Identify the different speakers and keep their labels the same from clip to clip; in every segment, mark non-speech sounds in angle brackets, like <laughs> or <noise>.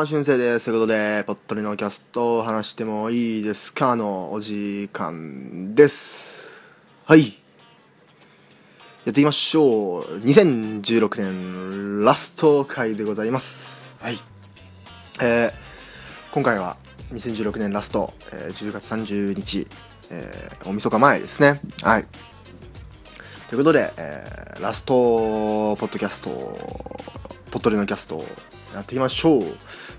Speaker 1: も、しゅんせいです。ということで、ぽっとりのキャストを話してもいいですかのお時間です。はい。やっていきましょう。2016年ラスト回でございます。はい。えー、今回は2016年ラスト、えー10月30日、えー、大晦日前ですね。はい。ということで、えーラストポッドキャスト、ポットリのキャストをやっていきましょう。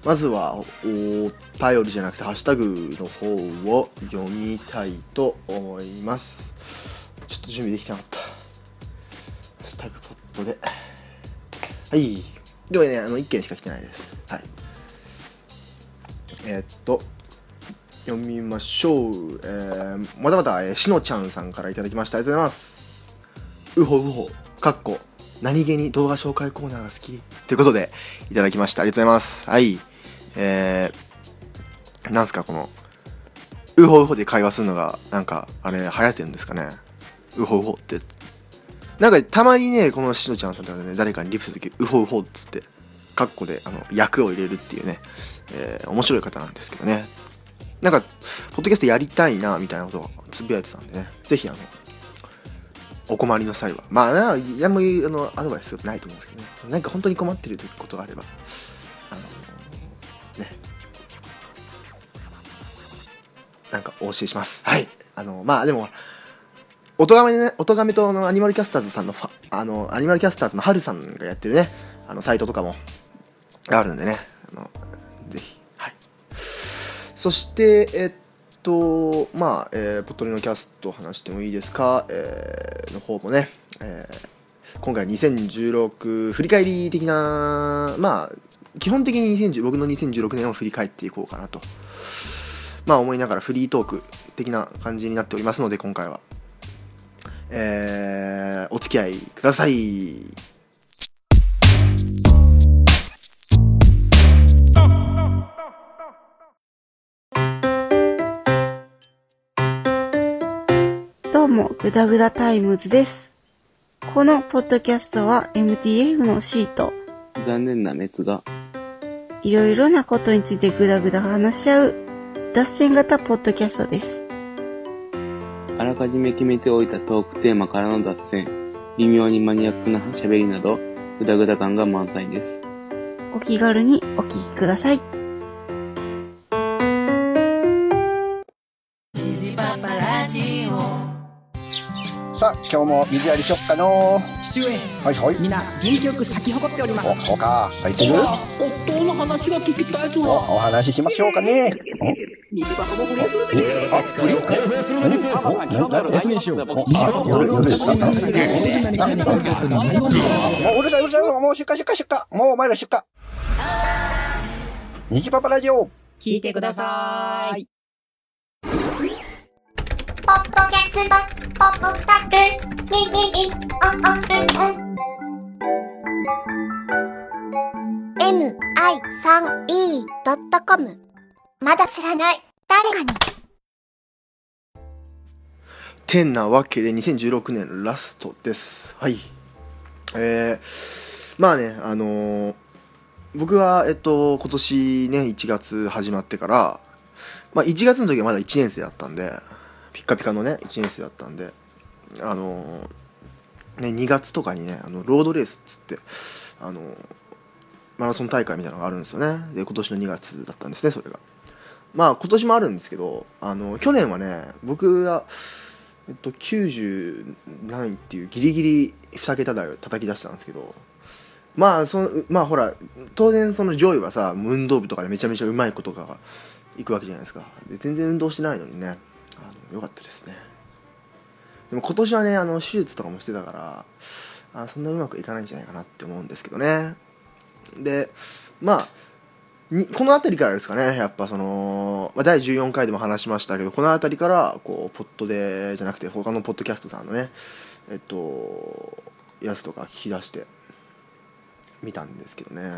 Speaker 1: まずは、お便りじゃなくて、ハッシュタグの方を読みたいと思います。ちょっと準備できてなかった。ハッシュタグポットで。はい。でもね、あの、1件しか来てないです。はい。えーっと、読みましょう。えー、またまた、えーしのちゃんさんからいただきました。ありがとうございます。うほうほ、かっこ、何気に動画紹介コーナーが好きということで、いただきました。ありがとうございます。はい。えー、なんすか、この、うほうほで会話するのが、なんか、あれ、流行ってるんですかね？うほうほって。なんか、たまにね、このしのちゃんさんとかね、誰かにリプするとき、うほうほっつって、カッコで、あの、役を入れるっていうね、えー面白い方なんですけどね。なんか、ポッドキャストやりたいな、みたいなことをつぶやいてたんでね、ぜひ、あの、お困りの際は、まあ、なやんもあのアドバイスないと思うんですけどね、何か本当に困ってることがあれば、なんかお教えします。はい。あの、まあでも、おとがめね、おとがめとあのアニマルキャスターズさんのあの、アニマルキャスターズのハルさんがやってるね、あの、サイトとかもあるんでね、あの、ぜひ、はい。そして、えっと、まあ、えー、ポットリのキャスト話してもいいですか、えーの方もね、えー今回2016振り返り的な、まあ、基本的に2010僕の2016年を振り返っていこうかなと、まあ思いながらフリートーク的な感じになっておりますので、今回は、えーお付き合いください。
Speaker 2: どうも、グダグダタイムズです。このポッドキャストは MTF のシート、
Speaker 3: 残念な滅が、
Speaker 2: いろいろなことについてグダグダ話し合う、脱線型ポッドキャストです。
Speaker 3: あらかじめ決めておいたトークテーマからの脱線、微妙にマニアックな喋りなど、グダグダ感が満載です。
Speaker 2: お気軽にお聞きください。
Speaker 4: さあ今日も水やりしよっかの
Speaker 5: 父上。
Speaker 4: はいはい。
Speaker 5: みんな元気よく咲き誇っております。
Speaker 4: おそうか。入ってる？
Speaker 5: 夫の話が聞きたいぞ
Speaker 4: おお話ししましょうかね
Speaker 5: 水場の不倫するって
Speaker 4: おあ不良何おななんでおあ夜夜ですかもううるさいうるさいもう出荷出荷出荷もうお前ら出荷虹パパラジオ
Speaker 5: 聞いてください
Speaker 6: ポッドキャスト、ポッドキャスト、ミミミ、オンオンオン。mi3e.com まだ知らない誰かに
Speaker 1: てんなわけで2016年ラストですはいえー、まあねあのー僕はえっと今年ね1月始まってからまあ1月の時はまだ1年生だったんでピッカピカのね1年生だったんであのーね2月とかにねあのロードレースっつってあのーマラソン大会みたいなのがあるんですよね。で今年の2月だったんですねそれが。まあ今年もあるんですけどあの去年はね僕がえっと、90何位っていうギリギリ2桁台を叩き出したんですけどまあそのまあほら当然その上位はさ運動部とかでめちゃめちゃうまい子とかが行くわけじゃないですか。で全然運動してないのにねあのよかったですね。でも今年はねあの手術とかもしてたからあそんなうまくいかないんじゃないかなって思うんですけどね。でまあにこの辺りからですかねやっぱその、まあ、第14回でも話しましたけどこの辺りからこうポッドでじゃなくて他のポッドキャストさんのねえっとやつとか聞き出して見たんですけどね。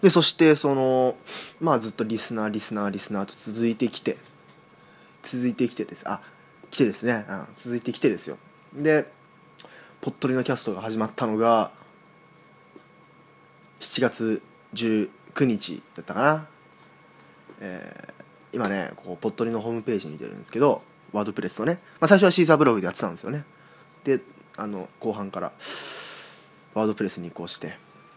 Speaker 1: でそしてそのまあずっとリスナーリスナーリスナーと続いてきて続いてきてです。あ来てですね、うん、続いてきてですよ。でポットリのキャストが始まったのが7月19日だったかな、えー今ねこうポットリのホームページに出るんですけどワードプレスとね、まあ、最初はシーサーブログでやってたんですよね。であの後半からワードプレスに移行して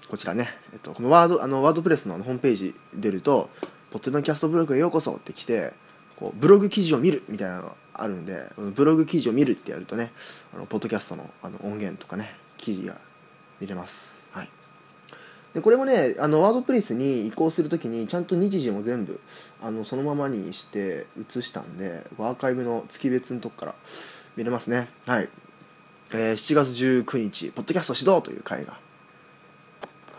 Speaker 1: こちらね、えっと、このワードあのワードプレスのホームページ出ると「ポットリのキャストブログへようこそ」って来てこうブログ記事を見るみたいなのがあるんでブログ記事を見るってやるとねあのポッドキャストのあの音源とかね記事が見れます。でこれもねあのワードプレスに移行するときにちゃんと日時も全部あのそのままにして移したんでアーカイブの月別のとこから見れますね。はい、えー7月19日「ポッドキャスト始動」という回が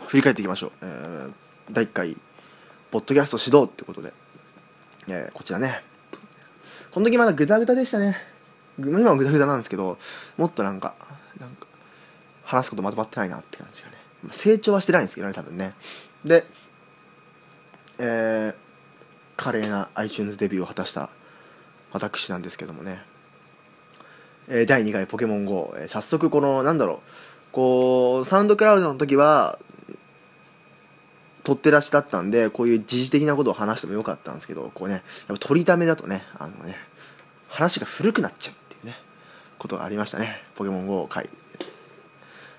Speaker 1: 振り返っていきましょう、えー第1回「ポッドキャスト始動」ってことで、えーこちらね。この時まだグダグダでしたね。今はグダグダなんですけどもっとなんかなんか話すことまとまってないなって感じがね。成長はしてないんですけどね多分ね。でえー華麗な iTunes デビューを果たした私なんですけどもね、えー第2回ポケモン GO、えー早速このなんだろうこうサウンドクラウドの時は取って出しだったんでこういう時事的なことを話してもよかったんですけどこうねやっぱ取りためだとねあのね話が古くなっちゃうっていうねことがありましたね。ポケモン GO 回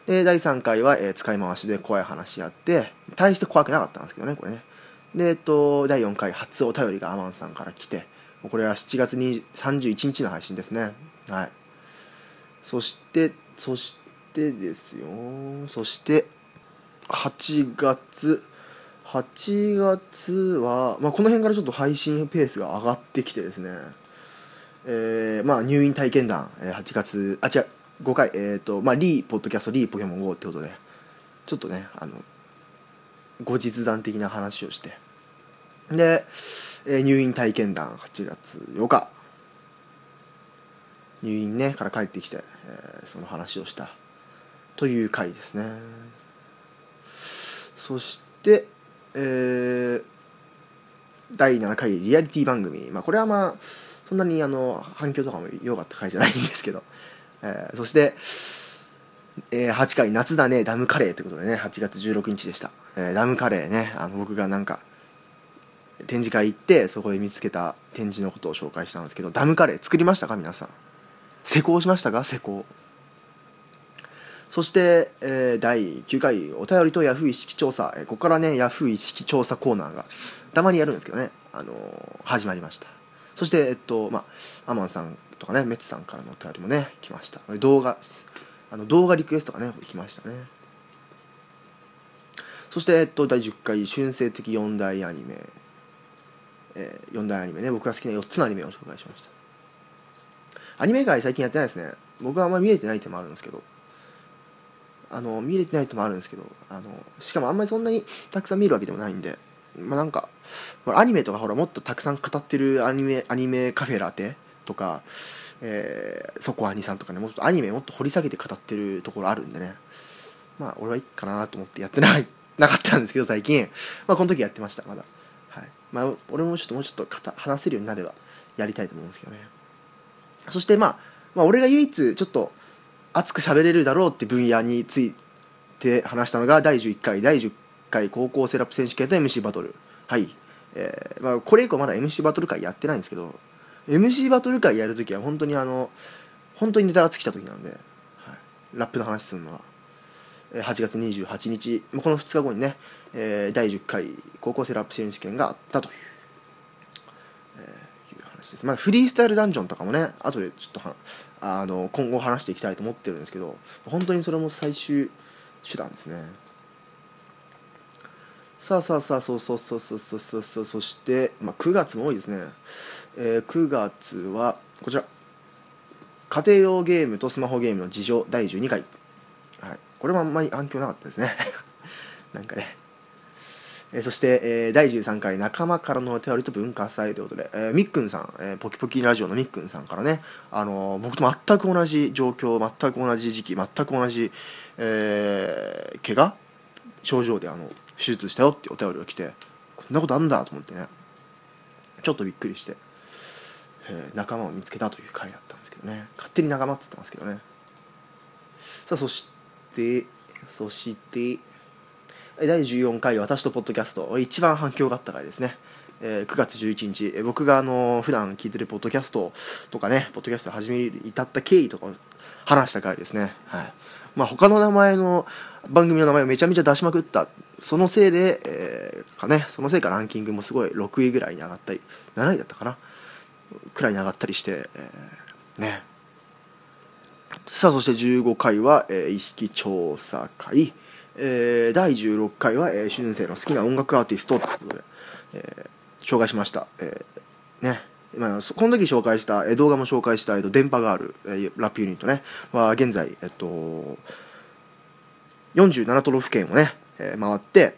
Speaker 1: で第3回は、えー使い回しで怖い話やって大して怖くなかったんですけどねこれね。でえっと第4回初お便りがアマンさんから来てこれは7月31日の配信ですね。はい。そしてそしてですよ。そして8月8月は、まあ、この辺からちょっと配信ペースが上がってきてですね。えーまあ、入院体験談、え8月あ違う5回えっ、とまあリーポッドキャストリーポケモン GO ってことでちょっとねあの後日談的な話をして。で、えー入院体験談8月8日。入院ねから帰ってきて、えーその話をした。という回ですね。そしてえー第7回リアリティ番組、まあ、これはまあそんなにあの反響とかも良かった回じゃないんですけど、えーそして、えー8回夏だねダムカレーということでね8月16日でした、えーダムカレーねあの僕がなんか展示会行ってそこで見つけた展示のことを紹介したんですけどダムカレー作りましたか皆さん？施工しましたか？施工。そして、えー第9回お便りとヤフー意識調査、えーここからねヤフー意識調査コーナーがたまにやるんですけどね、あのー始まりました。そしてえっとまあアマンさんとかねメッツさんからのお便りもね来ました。動画あの動画リクエストがね来ましたね。そして、えっと、第10回春生的4大アニメ、えー、4大アニメね僕が好きな4つのアニメを紹介しました。アニメ界最近やってないですね。僕はあんまり見れてないってもあるんですけど。あの見れてないってのもあるんですけど。あのしかもあんまりそんなにたくさん見るわけでもないんで。まあなんかアニメとかほらもっとたくさん語ってるアニメアニメカフェラテとか、えー、そこアニさんとかねもっとアニメもっと掘り下げて語ってるところあるんでね。まあ俺はいいかなと思ってやってないなかったんですけど最近。まあこの時やってましたまだ。はい。まあ俺もちょっともうちょっと語話せるようになればやりたいと思うんですけどね。そしてまあまあ俺が唯一ちょっと熱く喋れるだろうって分野について話したのが第11回第10回高校セラップ選手権と MC バトルはい、えーまあ、これ以降まだ MC バトル会やってないんですけど MC バトル会やるときは本当にあの本当にネタが尽きた時なんで、はい、ラップの話するのは。8月28日。この2日後にね、え第10回高校生ラップ選手権があったという,、えーいう話です、まあ、フリースタイルダンジョンとかもね後でちょっとはあの今後話していきたいと思ってるんですけど本当にそれも最終手段ですね。さあさあさあそうそうそうそうそうそうそうそして、まあ、9月も多いですね、えー9月はこちら家庭用ゲームとスマホゲームの事情第12回、はい、これもあんまり反響なかったですねなんかねえーそして、えー第13回仲間からのお便りと文化祭ということで、えーみっくんさん、えーポキポキラジオのみっくんさんからね、あのー僕と全く同じ状況全く同じ時期全く同じ、えー怪我症状であの手術したよってお便りが来てこんなことあんだと思ってね。ちょっとびっくりして、えー仲間を見つけたという回だったんですけどね。勝手に仲間って言ってますけどね。さあそしてそして第14回私とポッドキャスト。一番反響があった回ですね、えー9月11日。えー僕があの普段聞いてるポッドキャストとかねポッドキャスト始めに至った経緯とかを話した回ですね。はい。まあ他の名前の番組の名前をめちゃめちゃ出しまくったそのせいで、えーかねそのせいかランキングもすごい6位ぐらいに上がったり7位だったかなくらいに上がったりして、えーね。さあそして15回は、えー意識調査会、えー第16回は、えー、春生の好きな音楽アーティストということで、えー紹介しました、えーね。まあ、そこの時紹介した、え動画も紹介した、えーと電波ガール、えラップユニットね。は現在、えっと、47都道府県をね、えー回って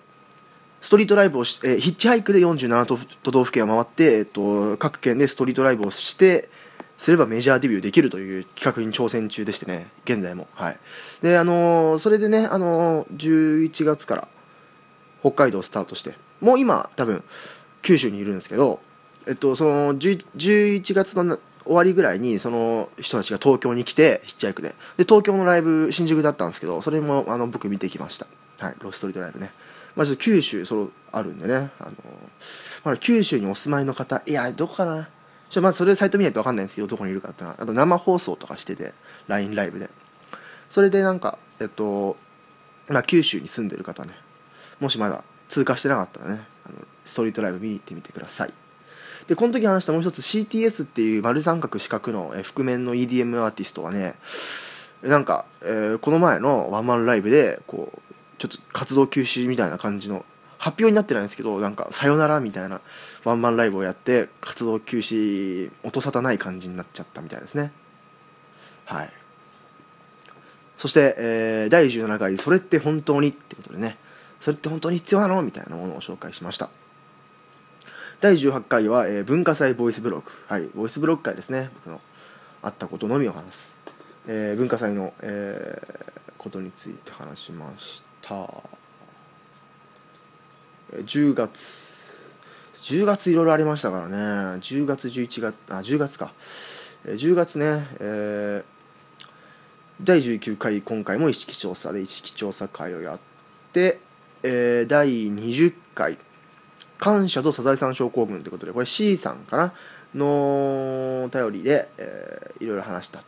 Speaker 1: ストリートライブをし、えーヒッチハイクで47都都道府県を回って、えっと、各県でストリートライブをしてすればメジャーデビューできるという企画に挑戦中でしてね現在も。はい。であのーそれでねあのー11月から北海道スタートしてもう今多分九州にいるんですけどえっとその11月の終わりぐらいにその人たちが東京に来てヒッチハイクで。で東京のライブ新宿だったんですけどそれもあの僕見てきました。はいロストリートライブね。まあちょっと九州そのあるんでね。あのまだ九州にお住まいの方いやどこかな。ちょまあそれサイト見ないと分かんないんですけどどこにいるかっていうのはあと生放送とかしてて LINE ライブで。それでなんかえっとまあ九州に住んでる方ね。もしまだ通過してなかったらねあのストリートライブ見に行ってみてください。でこの時話したもう一つ CTS っていう丸三角四角のえ覆面の EDM アーティストはねなんか、えーこの前のワンマンライブでこうちょっと活動休止みたいな感じの発表になってないんですけどなんかさよならみたいなワンマンライブをやって活動休止音沙汰ない感じになっちゃったみたいですね。はい。そして、えー第17回「それって本当に?」ってことでね。それって本当に必要なのみたいなものを紹介しました。第18回は、えー文化祭ボイスブログはい。ボイスブログ会ですね。僕のあったことのみを話す、えー文化祭の、えーことについて話しました。えー10月。10月いろいろありましたからね。10月11月あ10月か、10月ね、えー第19回今回も意識調査で意識調査会をやって、えー第20回。感謝とサザエさん症候群ということでこれ C さんかなのお便りで、えーいろいろ話した、はい、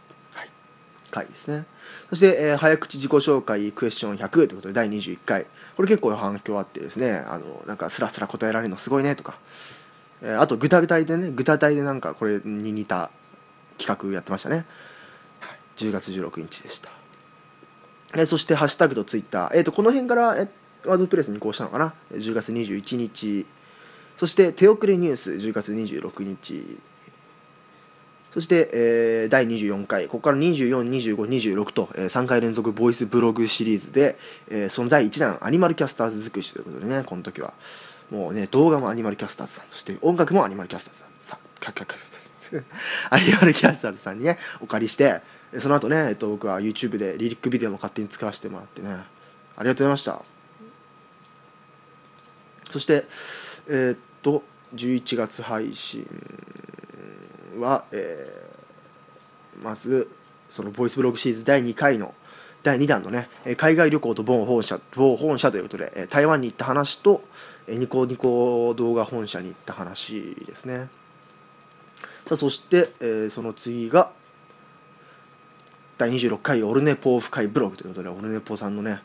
Speaker 1: 回ですね。そして、えー早口自己紹介クエスチョン100ということで第21回。これ結構反響あってですねあのなんかスラスラ答えられるのすごいねとか、えーあと具体体でね具体体でなんかこれに似た企画やってましたね。10月16日でした、えーそしてハッシュタグとツイッター、えー、とこの辺から、えーワードプレスに移行したのかな？10月21日。そして手遅れニュース10月26日。そして、えー第24回ここから242526と、え3回連続ボイスブログシリーズで、えーその第1弾アニマルキャスターズ尽くしということでねこの時は。もうね動画もアニマルキャスターズさんそして音楽もアニマルキャスターズさん。キャキャキャアニマルキャスターズさんにねお借りしてその後ね、えっと、僕は YouTube でリリックビデオも勝手に使わせてもらってねありがとうございましたそしてえーっと11月配信は、えーまずそのボイスブログシリーズ第2回の第2弾のね海外旅行と某本社某本社ということで台湾に行った話とニコニコ動画本社に行った話ですね。さあそして、えーその次が第26回オルネポオフ会ブログということでオルネポさんのね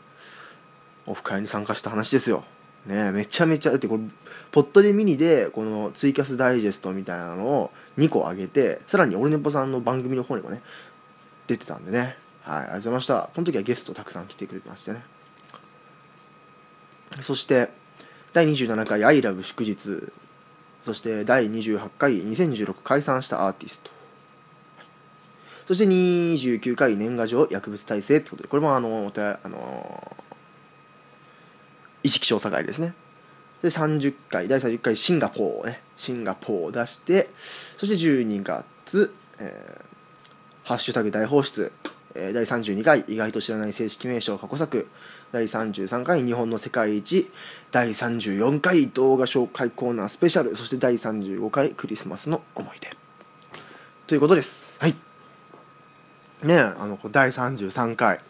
Speaker 1: オフ会に参加した話ですよ。ねめちゃめちゃだってこれポットでミニでこのツイキャスダイジェストみたいなのを2個上げてさらにオルネポさんの番組の方にもね出てたんでね。はいありがとうございました。この時はゲストたくさん来てくれてましてね。そして第27回「アイラブ祝日」そして第28回2016解散したアーティスト。そして29回年賀状薬物耐性ってことでこれもあのお手あの意識調査会ですね。で30回第30回シンガポーね。シンガポーを出してそして12月、えーハッシュタグ大放出」えー第32回意外と知らない正式名称過去作。第33回日本の世界一。第34回動画紹介コーナースペシャル。そして第35回クリスマスの思い出。ということです。はい。ねあの第33回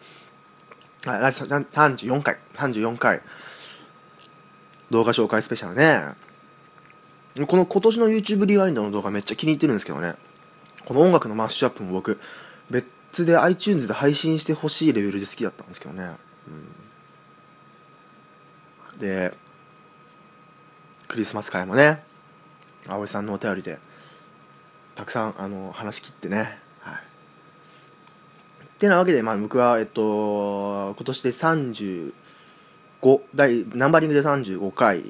Speaker 1: あ第34回34回動画紹介スペシャルね。この今年の YouTube リワインドの動画めっちゃ気に入ってるんですけどね。この音楽のマッシュアップも僕、別で iTunes で配信してほしいレベルで好きだったんですけどね。うん、で、クリスマス会もね、葵さんのお便りで、たくさんあの話し切ってね。はい。ってなわけで、まあ僕は、えっと、今年で5、第、ナンバリングで35回、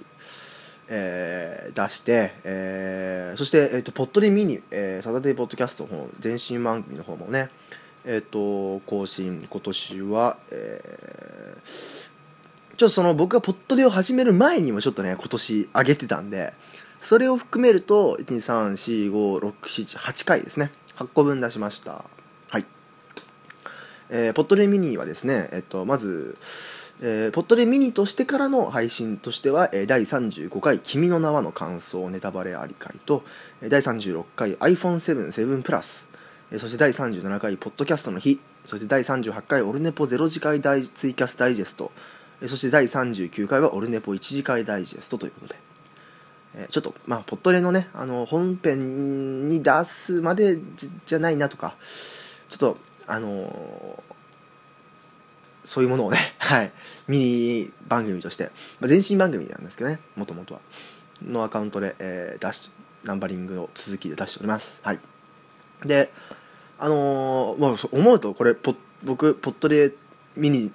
Speaker 1: えー出して、えーそして、えっとポッドでミニ、えーサタデーポッドキャストの方前身番組の方もね、えっと更新今年は、えーちょっとその僕がポッドでを始める前にもちょっとね今年上げてたんでそれを含めると123456788回ですね8個分出しました。はい。えーポッドでミニはですねえっとまずえーポッドでミニとしてからの配信としては、えー第35回「君の名は」の感想ネタバレあり会とえー第36回 iPhone77 プラスえーそして第37回ポッドキャストの日そして第38回オルネポ0次会大ツイキャスダイジェストえーそして第39回はオルネポ1次会ダイジェストということで。えちょっとまあポットレのねあの本編に出すまでじゃないなとかちょっとあのそういうものをね、<laughs> はい、ミニ番組として、まあ、前身番組なんですけどね、もともとは、のアカウントで、えー出し、ナンバリングの続きで出しております。はい。で、あのーまあ、そう思うと、これ、ポ僕、ポットでミニ、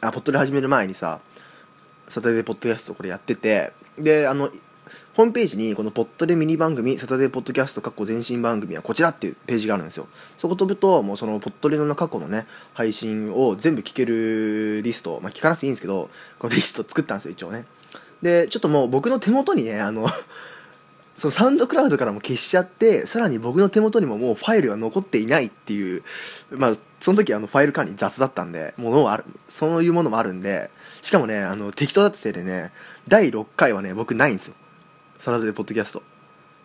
Speaker 1: あ、ポットで始める前にさ、サタデーポッドキャストこれやってて、で、あの、ホームページにこのポッドでミニ番組、サタデーポッドキャスト、過去前身番組はこちらっていうページがあるんですよ。そこ飛ぶと、もうそのポッドレの過去のね、配信を全部聞けるリスト、まあ聞かなくていいんですけど、このリスト作ったんですよ、一応ね。で、ちょっともう僕の手元にね、あの、<laughs> そのサウンドクラウドからも消しちゃって、さらに僕の手元にももうファイルが残っていないっていう、まあ、その時あのファイル管理雑だったんで、ものはある、そういうものもあるんで、しかもね、あの、適当だったせいでね、第6回はね、僕ないんですよ。サラダでポッドキャスト。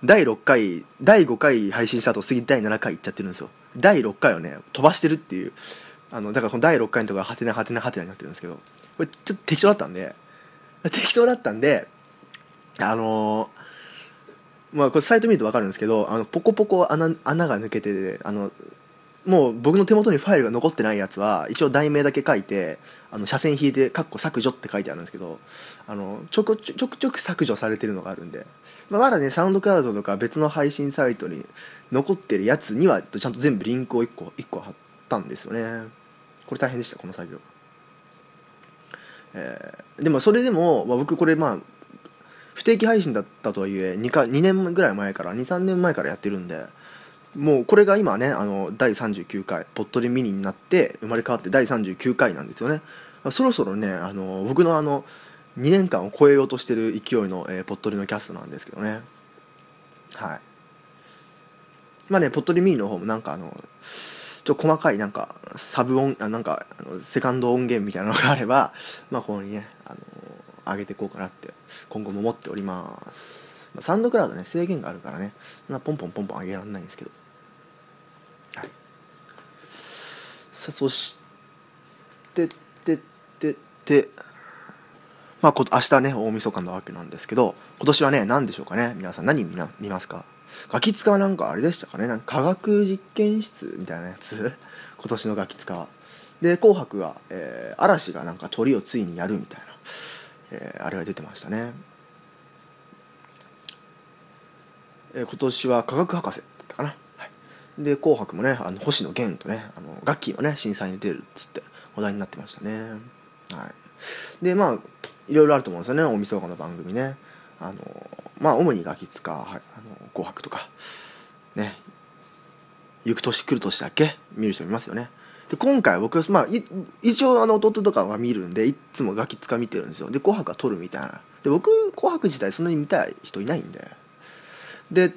Speaker 1: 第6回、第5回配信した後、次第7回いっちゃってるんですよ。第6回をね、飛ばしてるっていう、あの、だからこの第6回のとこがハテナハテナハテナになってるんですけど、これちょっと適当だったんで、適当だったんで、あのーまあこれサイト見ると分かるんですけどあのポコポコ穴穴が抜けてあのもう僕の手元にファイルが残ってないやつは一応題名だけ書いてあの斜線引いて「カッコ削除」って書いてあるんですけどあのちょくちょちょくちょく削除されてるのがあるんで、まあ、まだねサウンドクラウドとか別の配信サイトに残ってるやつにはちゃんと全部リンクを1個1個貼ったんですよね。これ大変でしたこの作業。えーでもそれでも、まあ、僕これまあ不定期配信だったとはいえ 2, か2年ぐらい前から23年前からやってるんでもうこれが今ねあの第39回ポットでミニになって生まれ変わって第39回なんですよね。そろそろねあの僕のあの2年間を超えようとしてる勢いの、えーポットリのキャストなんですけどね。はい。まあねポットリミニの方もなんかあのちょっと細かいなんかサブ音あなんかあのセカンド音源みたいなのがあればまあここにねあの上げていこうかなって今後も思っております、まあ、サンドクラウドね制限があるからねそんなポンポンポンポン上げられないんですけどはいさあそしててててまあこ明日ね大晦日なわけなんですけど今年はね何でしょうかね。皆さん何見な見ますか？ガキ使はなんかあれでしたかね？なんか科学実験室みたいなやつ？<laughs> 今年のガキ使はで「紅白が」えー嵐がなんか鳥をついにやるみたいな、えーあれが出てましたね、えー今年は科学博士だったかな、で「紅白」もねあの星野源とねあのガッキーもね審査員に出るっつって話題になってましたね。はい。でまあいろいろあると思うんですよね大晦日の番組ね。あのまあ主にガキ使はいあの紅白とか。ね。行く年来る年だけ？見る人いますよね。で今回僕まあ一応あの弟とかは見るんでいつもガキ使見てるんですよ。で紅白は撮るみたいな。で僕紅白自体そんなに見たい人いないんで。で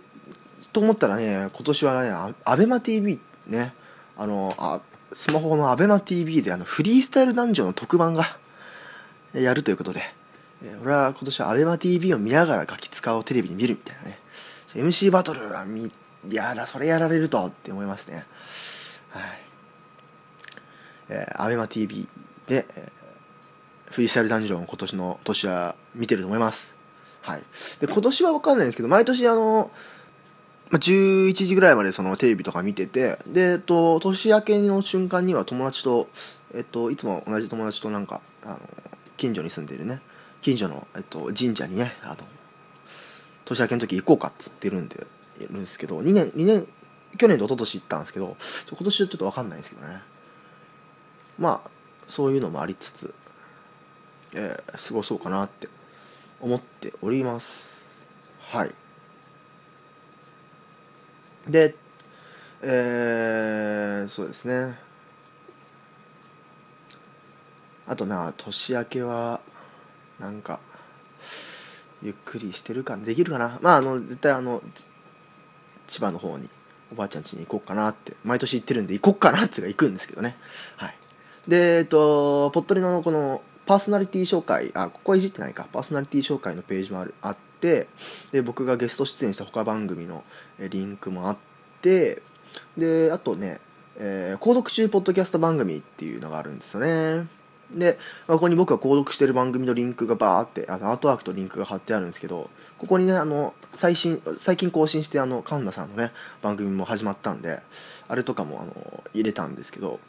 Speaker 1: と思ったらね今年はねあアベマ t v ねあのあスマホのアベマ t v であのフリースタイルダンジョンの特番がやるということで、え俺は今年はアベマ t v を見ながらガキ使をテレビで見るみたいなね。MC バトルは見やらそれやられるとって思いますね。はい。えー、アベマ t v で、えーフリースタイルダンジョン今年の年は見てると思います。はい。で今年は分かんないんですけど毎年あのまあ、11時ぐらいまでそのテレビとか見ててで、えっと、年明けの瞬間には友達と、えっと、いつも同じ友達となんかあの近所に住んでるね。近所の、えっと、神社にねあの年明けの時行こうかっつってるんでいるんですけど2年2年去年と一昨年行ったんですけど今年はちょっと分かんないんですけどね。まあそういうのもありつつ、えー過ごそうかなって思っております。はい。でえー、そうですね。あとまあ年明けはなんかゆっくりしてるかできるかな。まああの絶対あの千葉の方におばあちゃん家に行こうかなって毎年行ってるんで行こっかなっていうか行くんですけどね。はい。でえっとポットリのこのパーソナリティ紹介あここはいじってないか。パーソナリティ紹介のページもあるあってで僕がゲスト出演した他番組のリンクもあってであとね、えー購読中ポッドキャスト番組っていうのがあるんですよね。で、まあここに僕が購読してる番組のリンクがバーってあのアートワークとリンクが貼ってあるんですけどここにねあの最新最近更新してあのカンナさんのね番組も始まったんであれとかもあの入れたんですけど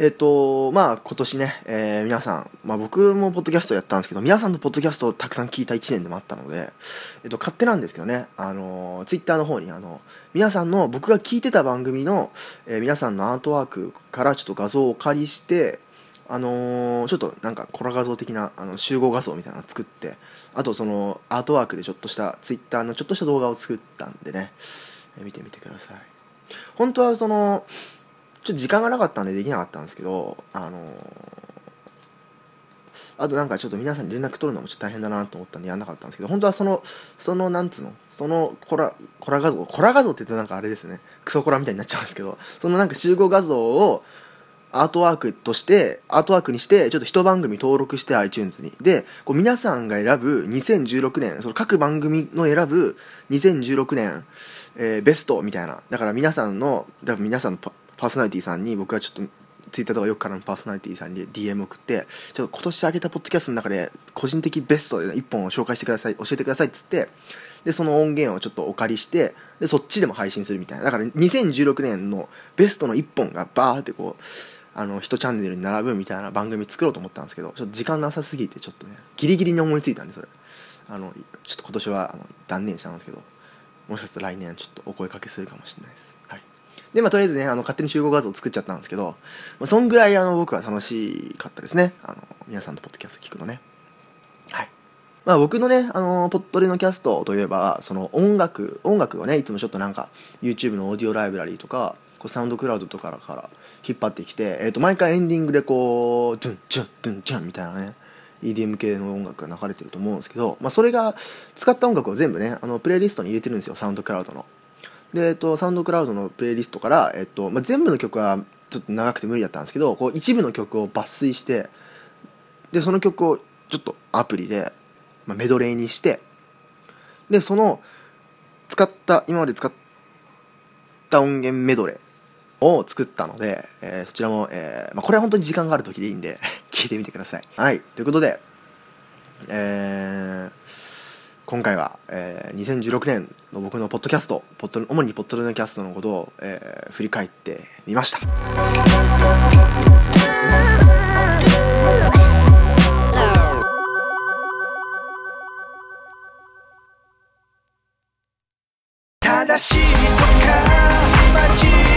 Speaker 1: えっ、とまあ今年ね、えー皆さん、まあ、僕もポッドキャストやったんですけど皆さんのポッドキャストをたくさん聞いた1年でもあったので、えっと勝手なんですけどねあのツイッターの方にあの皆さんの僕が聞いてた番組の、えー皆さんのアートワークからちょっと画像をお借りしてあのちょっとなんかコラ画像的なあの集合画像みたいなのを作ってあとそのアートワークでちょっとしたツイッターのちょっとした動画を作ったんでね、えー見てみてください。本当はそのちょっと時間がなかったんでできなかったんですけどあのーあとなんかちょっと皆さんに連絡取るのもちょっと大変だなと思ったんでやんなかったんですけど本当はそのそのなんつうのそのコラコラ画像コラ画像って言うとなんかあれですね。クソコラみたいになっちゃうんですけどそのなんか集合画像をアートワークとしてアートワークにしてちょっと一番組登録して iTunes に。でこう皆さんが選ぶ2016年その各番組の選ぶ2016年、えーベストみたいな。だから皆さんのだから皆さんのパーソナリティさんに僕はちょっとツイッターとかよくからのパーソナリティさんに DM 送ってちょっと今年上げたポッドキャストの中で個人的ベストで1本を紹介してください教えてくださいっつってでその音源をちょっとお借りしてでそっちでも配信するみたいな。だから2016年のベストの1本がバーってこうあの1チャンネルに並ぶみたいな番組作ろうと思ったんですけどちょっと時間なさすぎてちょっとねギリギリに思いついたんでそれ。あのちょっと今年はあの断念したんですけどもしかしたら来年ちょっとお声かけするかもしれないです。でまあとりあえずねあの勝手に集合画像を作っちゃったんですけど、まあ、そんぐらいあの僕は楽しかったですね。あの皆さんのポッドキャスト聞くのね。はい。まあ僕のね、あのポットレのキャストといえば、その音楽、音楽をね、いつもちょっとなんか、YouTube のオーディオライブラリーとか、こうサウンドクラウドとかから引っ張ってきて、えっ、と、毎回エンディングでこう、ドゥン、チュン、ドゥン、チュンみたいなね、EDM 系の音楽が流れてると思うんですけど、まあそれが、使った音楽を全部ね、あの、プレイリストに入れてるんですよ、サウンドクラウドの。で、えっと、サウンドクラウドのプレイリストから、えっと、まあ、全部の曲はちょっと長くて無理だったんですけど、こう一部の曲を抜粋して、で、その曲をちょっとアプリで、まあ、メドレーにして、で、その、使った、今まで使った音源メドレーを作ったので、えーそちらも、えーまあ、これは本当に時間がある時でいいんで、<laughs> 聞いてみてください。はい、ということで、えー今回は、えー2016年の僕のポッドキャスト、ポッド主にポッドレのキャストのことを、えー振り返ってみました。
Speaker 7: 正しいとか間違い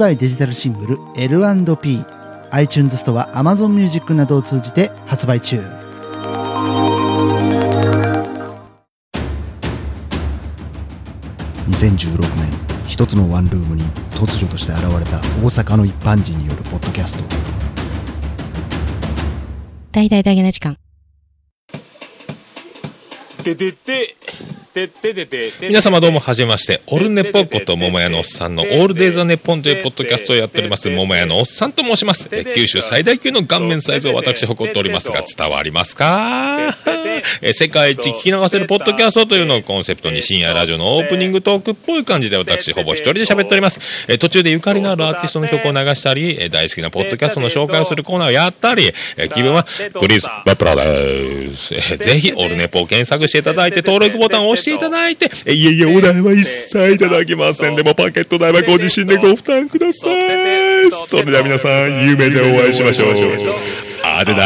Speaker 8: DY デジタルシングル L&P iTunes ストア Amazon Music などを通じて発売中。
Speaker 9: 2016年一つのワンルームに突如として現れた大阪の一般人によるポッドキャスト。
Speaker 10: 大々大げな時間。
Speaker 11: ててて、
Speaker 10: 皆様どうもはじめまして、オルネポこと桃屋のおっさんのオールデイザネポンというポッドキャストをやっております、桃屋のおっさんと申します。え九州最大級の顔面サイズを私誇っておりますが、伝わりますか？え世界一聞き流せるポッドキャストというのをコンセプトに深夜ラジオのオープニングトークっぽい感じで私ほぼ一人で喋っております。え途中でゆかりのあるアーティストの曲を流したり、え大好きなポッドキャストの紹介をするコーナーをやったり、え気分はクリス・バプラです。えぜひオルネポを検索していただいて登録ボタンを押していただいて、えいえいえ、お代は一切いただきません。でもパケット代はご自身でご負担ください。それでは皆さん、夢でお会いしましょう。あでだ。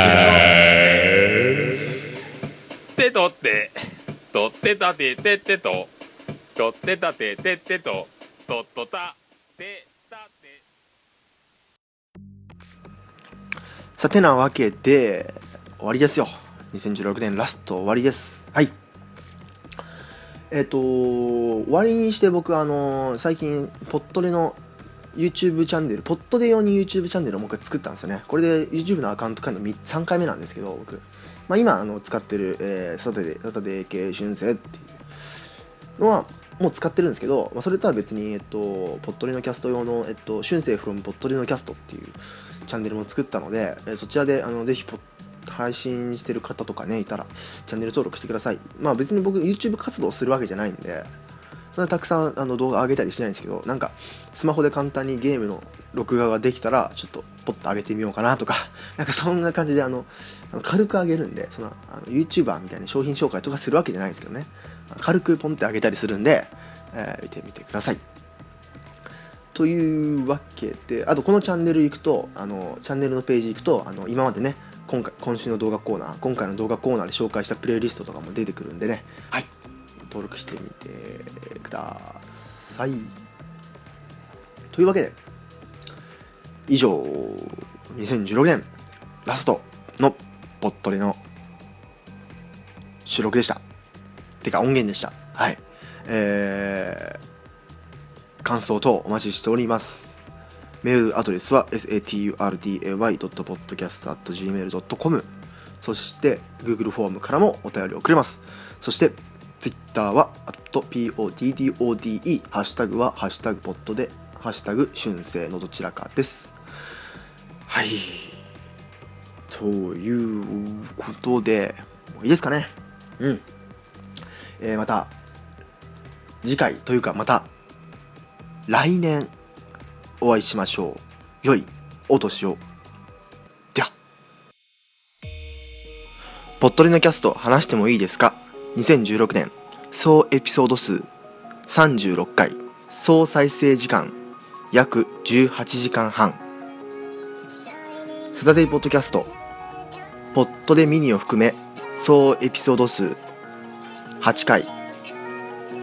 Speaker 10: ーす。
Speaker 11: てとって、とってたててってと、とってたててってと、とっとた、てたて。
Speaker 1: さてなわけで終わりですよ2016年ラスト終わりですはいえっ、と終わりにして僕あの最近ポットでの YouTube チャンネルポットで用に YouTube チャンネルをもう一回作ったんですよね。これで YouTube のアカウント変えるの3回目なんですけど僕、まあ、今あの使ってる、えー、サタデーサタデー系春生っていうのはもう使ってるんですけど、まあ、それとは別に、えっと、ポットリのキャスト用の、えっと、春生 from ポットリのキャストっていうチャンネルも作ったので、えーそちらであのぜひポッ配信してる方とかねいたらチャンネル登録してください。まあ別に僕 YouTube 活動するわけじゃないんでそんなたくさんあの動画上げたりしないんですけどなんかスマホで簡単にゲームの録画ができたらちょっとポッと上げてみようかなとか <laughs> なんかそんな感じであのあの軽く上げるんでそのあの YouTuber みたいな商品紹介とかするわけじゃないんですけどね。軽くポンって上げたりするんで、えー見てみてください。というわけであとこのチャンネル行くとあのチャンネルのページ行くとあの今までね今回今週の動画コーナー今回の動画コーナーで紹介したプレイリストとかも出てくるんでね。はい。登録してみてください。というわけで以上2016年ラストのポットレの収録でした。てか音源でした。はい。えー、感想等お待ちしておりますメールアドレスは saturday.podcast.gmail.com そして Google フォームからもお便りをくれます。そして Twitter は @poddode ハッシュタグはハッシュタグポットでハッシュタグ春生のどちらかです。はい。ということでもういいですかね？うん。えーまた次回というかまた来年お会いしましょう。良いお年を。じゃあ。ぽっとりのキャスト話してもいいですか？2016年総エピソード数36回総再生時間約18時間半サタデイポッドキャストポットでミニを含め総エピソード数8回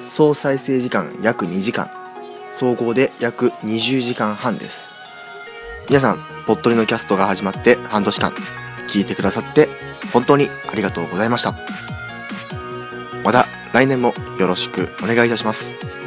Speaker 1: 総再生時間約2時間。総合で約20時間半です。皆さんぽっとりのキャストが始まって半年間聞いてくださって本当にありがとうございました。また来年もよろしくお願いいたします。